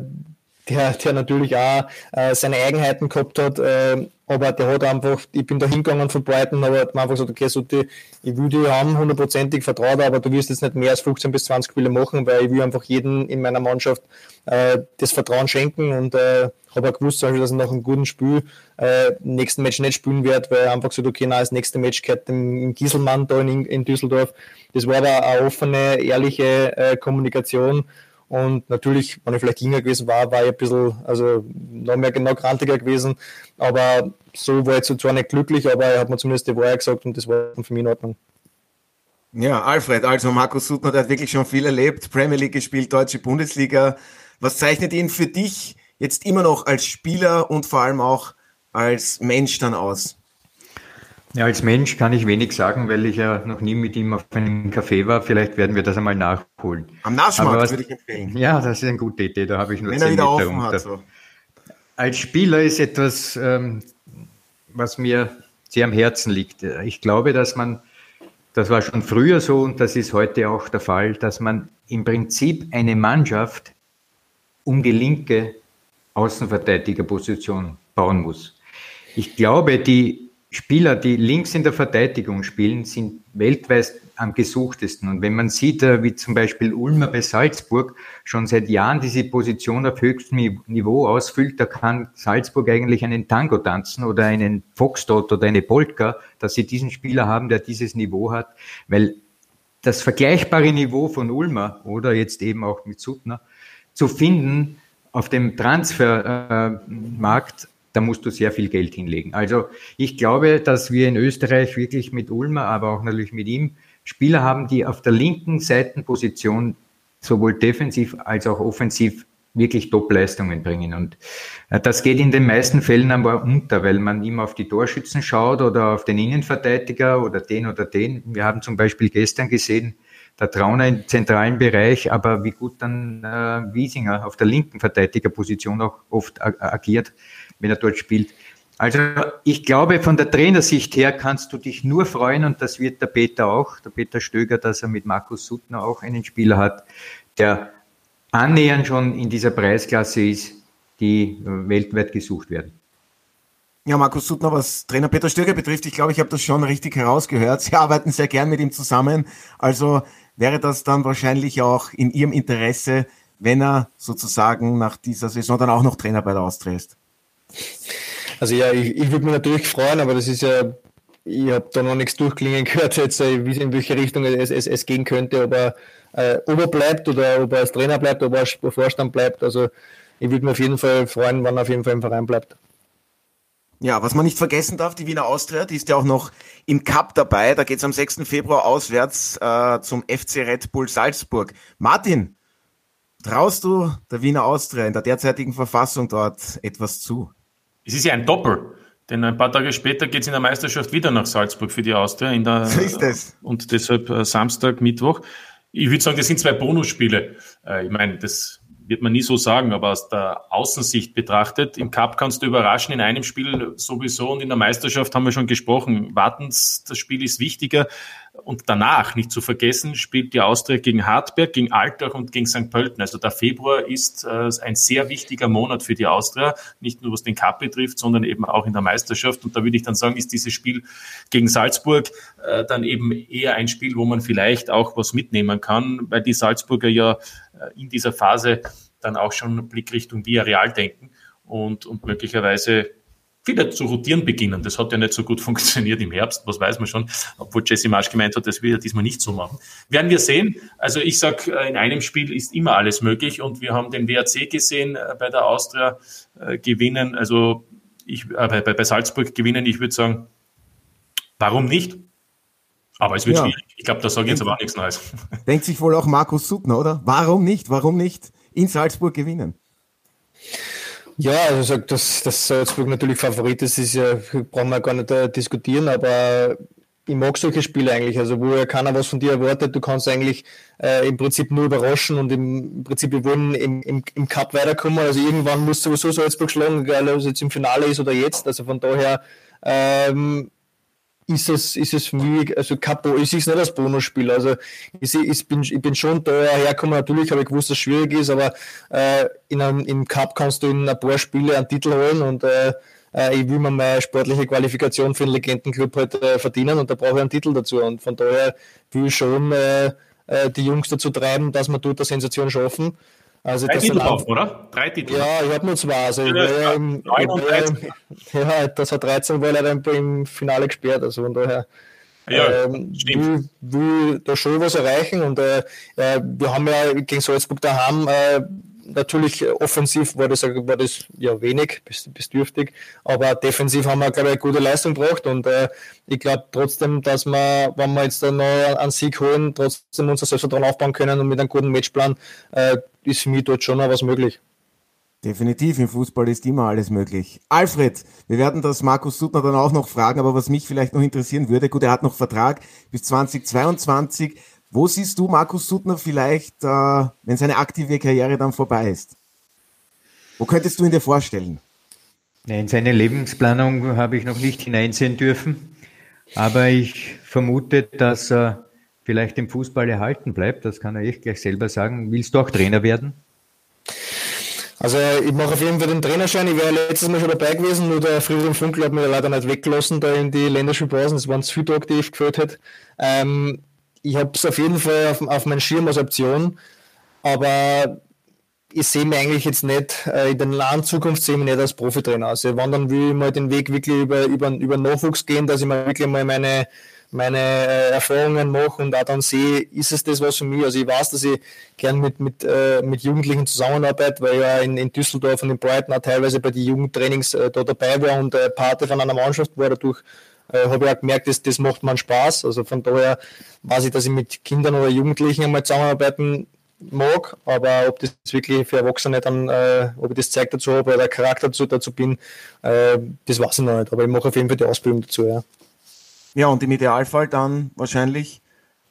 der, der natürlich auch äh, seine Eigenheiten gehabt hat, äh, aber der hat einfach, ich bin da hingegangen von Brighton, aber hat mir einfach gesagt, okay, so die, ich will die haben, hundertprozentig vertraut, aber du wirst jetzt nicht mehr als 15 bis 20 Spiele machen, weil ich will einfach jeden in meiner Mannschaft äh, das Vertrauen schenken und äh, habe auch gewusst, dass ich nach einem guten Spiel äh, nächsten Match nicht spielen werde, weil einfach gesagt, okay, na, das nächste Match gehört dem Gieselmann da in, in Düsseldorf. Das war aber eine offene, ehrliche äh, Kommunikation und natürlich, wenn ich vielleicht jünger gewesen war, war ich ein bisschen, also noch mehr genau grantiger gewesen. Aber so war ich zwar nicht glücklich, aber er hat mir zumindest die Wahrheit gesagt und das war für mich in Ordnung. Ja, Alfred, also Markus Suttner hat wirklich schon viel erlebt, Premier League gespielt, deutsche Bundesliga. Was zeichnet ihn für dich jetzt immer noch als Spieler und vor allem auch als Mensch dann aus? Ja, als Mensch kann ich wenig sagen, weil ich ja noch nie mit ihm auf einem Café war. Vielleicht werden wir das einmal nachholen. Am Naschmarkt würde ich empfehlen. Ja, das ist eine gute Idee. Da habe ich nur Wenn 10 Meter runter. Hat, so. Als Spieler ist etwas, ähm, was mir sehr am Herzen liegt. Ich glaube, dass man, das war schon früher so und das ist heute auch der Fall, dass man im Prinzip eine Mannschaft um die linke Außenverteidigerposition bauen muss. Ich glaube, die Spieler, die links in der Verteidigung spielen, sind weltweit am gesuchtesten. Und wenn man sieht, äh, wie zum Beispiel Ulmer bei Salzburg schon seit Jahren diese Position auf höchstem Niveau ausfüllt, da kann Salzburg eigentlich einen Tango tanzen oder einen Foxtrot oder eine Polka, dass sie diesen Spieler haben, der dieses Niveau hat, weil das vergleichbare Niveau von Ulmer oder jetzt eben auch mit Suttner zu finden auf dem Transfermarkt da musst du sehr viel Geld hinlegen. Also ich glaube, dass wir in Österreich wirklich mit Ulmer, aber auch natürlich mit ihm Spieler haben, die auf der linken Seitenposition sowohl defensiv als auch offensiv wirklich Top-Leistungen bringen. Und äh, das geht in den meisten Fällen aber unter, weil man immer auf die Torschützen schaut oder auf den Innenverteidiger oder den oder den. Wir haben zum Beispiel gestern gesehen, der Trauner im zentralen Bereich, aber wie gut dann äh, Wiesinger auf der linken Verteidigerposition auch oft agiert wenn er dort spielt. Also ich glaube, von der Trainersicht her kannst du dich nur freuen und das wird der Peter auch, der Peter Stöger, dass er mit Markus Suttner auch einen Spieler hat, der annähernd schon in dieser Preisklasse ist, die weltweit gesucht werden. Ja, Markus Suttner, was Trainer Peter Stöger betrifft, ich glaube, ich habe das schon richtig herausgehört. Sie arbeiten sehr gern mit ihm zusammen. Also wäre das dann wahrscheinlich auch in Ihrem Interesse, wenn er sozusagen nach dieser Saison dann auch noch Trainer bei der Austria ist. Also ja, ich, ich würde mich natürlich freuen, aber das ist ja, ich habe da noch nichts durchklingen gehört, jetzt, äh, wie in welche Richtung es, es, es gehen könnte, ob er, äh, ob er bleibt oder ob er als Trainer bleibt, ob er als Vorstand bleibt. Also ich würde mich auf jeden Fall freuen, wenn er auf jeden Fall im Verein bleibt. Ja, was man nicht vergessen darf, die Wiener Austria, die ist ja auch noch im Cup dabei. Da geht es am 6. Februar auswärts äh, zum FC Red Bull Salzburg. Martin, traust du der Wiener Austria in der derzeitigen Verfassung dort etwas zu? Es ist ja ein Doppel. Denn ein paar Tage später geht es in der Meisterschaft wieder nach Salzburg für die Austria. In der, so ist es. Und deshalb äh, Samstag, Mittwoch. Ich würde sagen, das sind zwei Bonusspiele. Äh, ich meine, das wird man nie so sagen, aber aus der Außensicht betrachtet, im Cup kannst du überraschen, in einem Spiel sowieso und in der Meisterschaft haben wir schon gesprochen. Wartens, das Spiel ist wichtiger. Und danach, nicht zu vergessen, spielt die Austria gegen Hartberg, gegen Altach und gegen St. Pölten. Also der Februar ist äh, ein sehr wichtiger Monat für die Austria, nicht nur was den Cup betrifft, sondern eben auch in der Meisterschaft. Und da würde ich dann sagen, ist dieses Spiel gegen Salzburg äh, dann eben eher ein Spiel, wo man vielleicht auch was mitnehmen kann, weil die Salzburger ja äh, in dieser Phase dann auch schon Blickrichtung Villarreal denken und, und möglicherweise wieder zu rotieren beginnen. Das hat ja nicht so gut funktioniert im Herbst, was weiß man schon, obwohl Jesse Marsch gemeint hat, das will er diesmal nicht so machen. Werden wir sehen. Also ich sag, äh, in einem Spiel ist immer alles möglich und wir haben den WRC gesehen äh, bei der Austria äh, gewinnen, also ich, äh, bei, bei Salzburg gewinnen. Ich würde sagen, warum nicht? Aber es wird ja. schwierig. Ich glaube, da sage ich jetzt aber auch nichts Neues. Denkt sich wohl auch Markus Suttner, oder? Warum nicht? Warum nicht in Salzburg gewinnen? Ja, also dass, dass Salzburg natürlich Favorit ist, ist ja, brauchen wir gar nicht äh, diskutieren, aber ich mag solche Spiele eigentlich, also wo ja keiner was von dir erwartet, du kannst eigentlich äh, im Prinzip nur überraschen und im, Prinzip wir wollen im, im, im Cup weiterkommen, also irgendwann muss sowieso Salzburg schlagen, egal ob es jetzt im Finale ist oder jetzt, also von daher ähm, ist es, ist es für mich, also Capo, ich sehe es nicht als Bonusspiel. Also ich, sehe, ich, bin, ich bin schon da hergekommen, natürlich habe ich gewusst, dass es schwierig ist, aber äh, in einem, im Cup kannst du in ein paar Spiele einen Titel holen und äh, äh, ich will mir meine sportliche Qualifikation für einen Legendenclub halt äh, verdienen und da brauche ich einen Titel dazu. Und von daher will ich schon äh, äh, die Jungs dazu treiben, dass wir dort eine Sensation schaffen. Also Drei Titel drauf, oder? Drei Titel. Ja, ich habe nur zwei. Also ja, ja, im, ja, das hat 13 war leider im Finale gesperrt. Also von daher ja, ähm, will, will da schon was erreichen. Und äh, äh, wir haben ja gegen Salzburg daheim äh, natürlich offensiv war das, war das ja wenig, bestürftig, aber defensiv haben wir, glaube ich, eine gute Leistung gebracht und äh, ich glaube trotzdem, dass wir, wenn wir jetzt noch einen Sieg holen, trotzdem unser Selbstvertrauen aufbauen können und mit einem guten Matchplan äh, ist für mich dort schon noch was möglich. Definitiv, im Fußball ist immer alles möglich. Alfred, wir werden das Markus Suttner dann auch noch fragen, aber was mich vielleicht noch interessieren würde, gut, er hat noch Vertrag bis 2022. Wo siehst du Markus Suttner vielleicht, äh, wenn seine aktive Karriere dann vorbei ist? Wo könntest du ihn dir vorstellen? In seine Lebensplanung habe ich noch nicht hineinsehen dürfen, aber ich vermute, dass er vielleicht im Fußball erhalten bleibt. Das kann er echt gleich selber sagen. Willst du auch Trainer werden? Also ich mache auf jeden Fall den Trainerschein. Ich wäre letztes Mal schon dabei gewesen, nur der Friedrich Funkel hat mir leider nicht weggelassen da in die Länderspielpausen. Es waren zu viele Tage, die ich gefällt hat. Ähm, ich habe es auf jeden Fall auf, auf meinen Schirm als Option, aber ich sehe mich eigentlich jetzt nicht, äh, in der nahen Zukunft sehe ich mich nicht als Profitrainer. Also wenn, dann will ich mal den Weg wirklich über, über, über Nachwuchs gehen, dass ich mal wirklich mal meine, meine äh, Erfahrungen mache und auch dann sehe, ist es das was für mich? Also ich weiß, dass ich gern mit, mit, äh, mit Jugendlichen zusammenarbeite, weil ich ja in, in Düsseldorf und in Brighton auch teilweise bei den Jugendtrainings äh, da dabei war und äh, Pate von einer Mannschaft war. Dadurch äh, habe ich auch gemerkt, dass, das macht man Spaß. Also von daher weiß ich, dass ich mit Kindern oder Jugendlichen einmal zusammenarbeiten mag, aber ob das wirklich für Erwachsene dann, äh, ob ich das Zeug dazu habe oder der Charakter dazu, dazu bin, äh, das weiß ich noch nicht. Aber ich mache auf jeden Fall die Ausbildung dazu, ja. Ja, und im Idealfall dann wahrscheinlich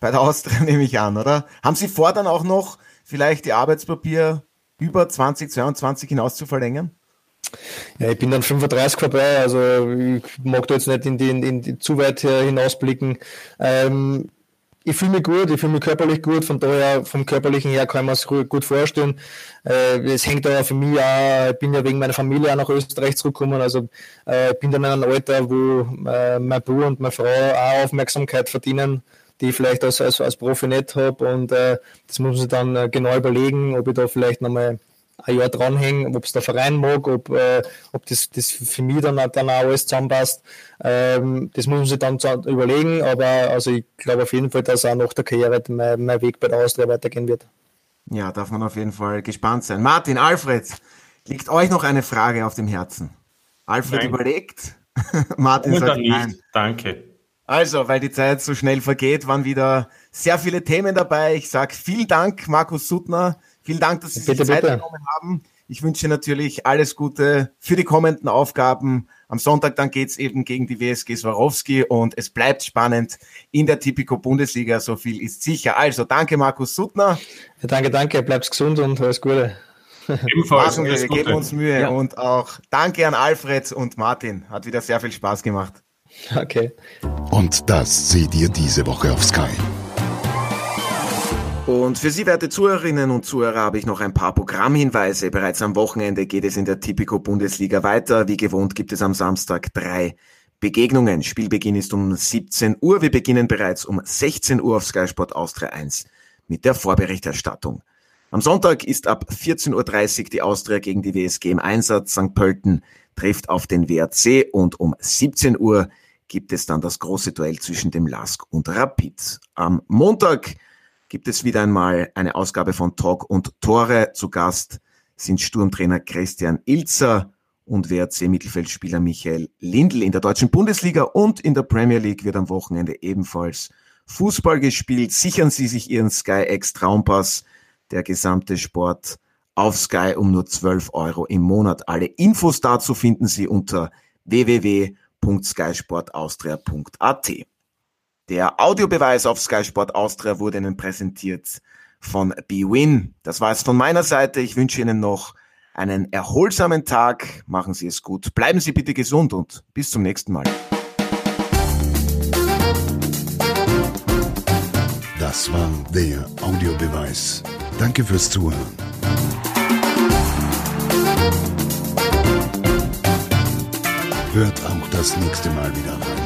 bei der Austria nehme ich an, oder? Haben Sie vor, dann auch noch vielleicht die Arbeitspapier über 2022 hinaus zu verlängern? Ja, ich bin dann 35 vorbei, also ich mag da jetzt nicht in die, in die zu weit hinausblicken. Ähm, ich fühle mich gut, ich fühle mich körperlich gut, von daher, vom körperlichen her kann man es gut vorstellen. Äh, es hängt aber für mich auch, ich bin ja wegen meiner Familie auch nach Österreich zurückgekommen, also äh, ich bin dann in einem Alter, wo äh, mein Bruder und meine Frau auch Aufmerksamkeit verdienen, die ich vielleicht als, als, als Profi nicht habe und äh, das muss sich dann äh, genau überlegen, ob ich da vielleicht nochmal ein Jahr dranhängen, ob es der Verein mag, ob, äh, ob das, das für mich dann, dann auch alles zusammenpasst. Ähm, das muss man sich dann überlegen, aber also ich glaube auf jeden Fall, dass auch nach der Karriere mein, mein Weg bei der Austria weitergehen wird. Ja, darf man auf jeden Fall gespannt sein. Martin, Alfred, liegt euch noch eine Frage auf dem Herzen? Alfred nein. überlegt. Martin sagt nicht. nein. Danke. Also, weil die Zeit so schnell vergeht, waren wieder sehr viele Themen dabei. Ich sage vielen Dank, Markus Suttner, Vielen Dank, dass Sie sich bitte, Zeit bitte. genommen haben. Ich wünsche natürlich alles Gute für die kommenden Aufgaben. Am Sonntag dann geht's eben gegen die WSG Swarovski und es bleibt spannend in der Tipico Bundesliga. So viel ist sicher. Also danke Markus Suttner. Ja, danke, danke. Bleib's gesund und alles Gute. Ebenfalls. Machen wir, wir geben uns Mühe. Ja. Und auch danke an Alfred und Martin. Hat wieder sehr viel Spaß gemacht. Okay. Und das seht ihr diese Woche auf Sky. Und für Sie, werte Zuhörerinnen und Zuhörer, habe ich noch ein paar Programmhinweise. Bereits am Wochenende geht es in der Tipico Bundesliga weiter. Wie gewohnt gibt es am Samstag drei Begegnungen. Spielbeginn ist um 17 Uhr. Wir beginnen bereits um 16 Uhr auf Sky Sport Austria 1 mit der Vorberichterstattung. Am Sonntag ist ab 14.30 Uhr die Austria gegen die WSG im Einsatz. St. Pölten trifft auf den WRC und um 17 Uhr gibt es dann das große Duell zwischen dem Lask und Rapid. Am Montag gibt es wieder einmal eine Ausgabe von Talk und Tore. Zu Gast sind Sturmtrainer Christian Ilzer und WRC-Mittelfeldspieler Michael Lindl. In der deutschen Bundesliga und in der Premier League wird am Wochenende ebenfalls Fußball gespielt. Sichern Sie sich Ihren Sky X Traumpass. Der gesamte Sport auf Sky um nur 12 Euro im Monat. Alle Infos dazu finden Sie unter www.skysportaustria.at. Der Audiobeweis auf Sky Sport Austria wurde Ihnen präsentiert von BWin. Das war es von meiner Seite. Ich wünsche Ihnen noch einen erholsamen Tag. Machen Sie es gut. Bleiben Sie bitte gesund und bis zum nächsten Mal. Das war der Audiobeweis. Danke fürs Zuhören. Hört auch das nächste Mal wieder rein.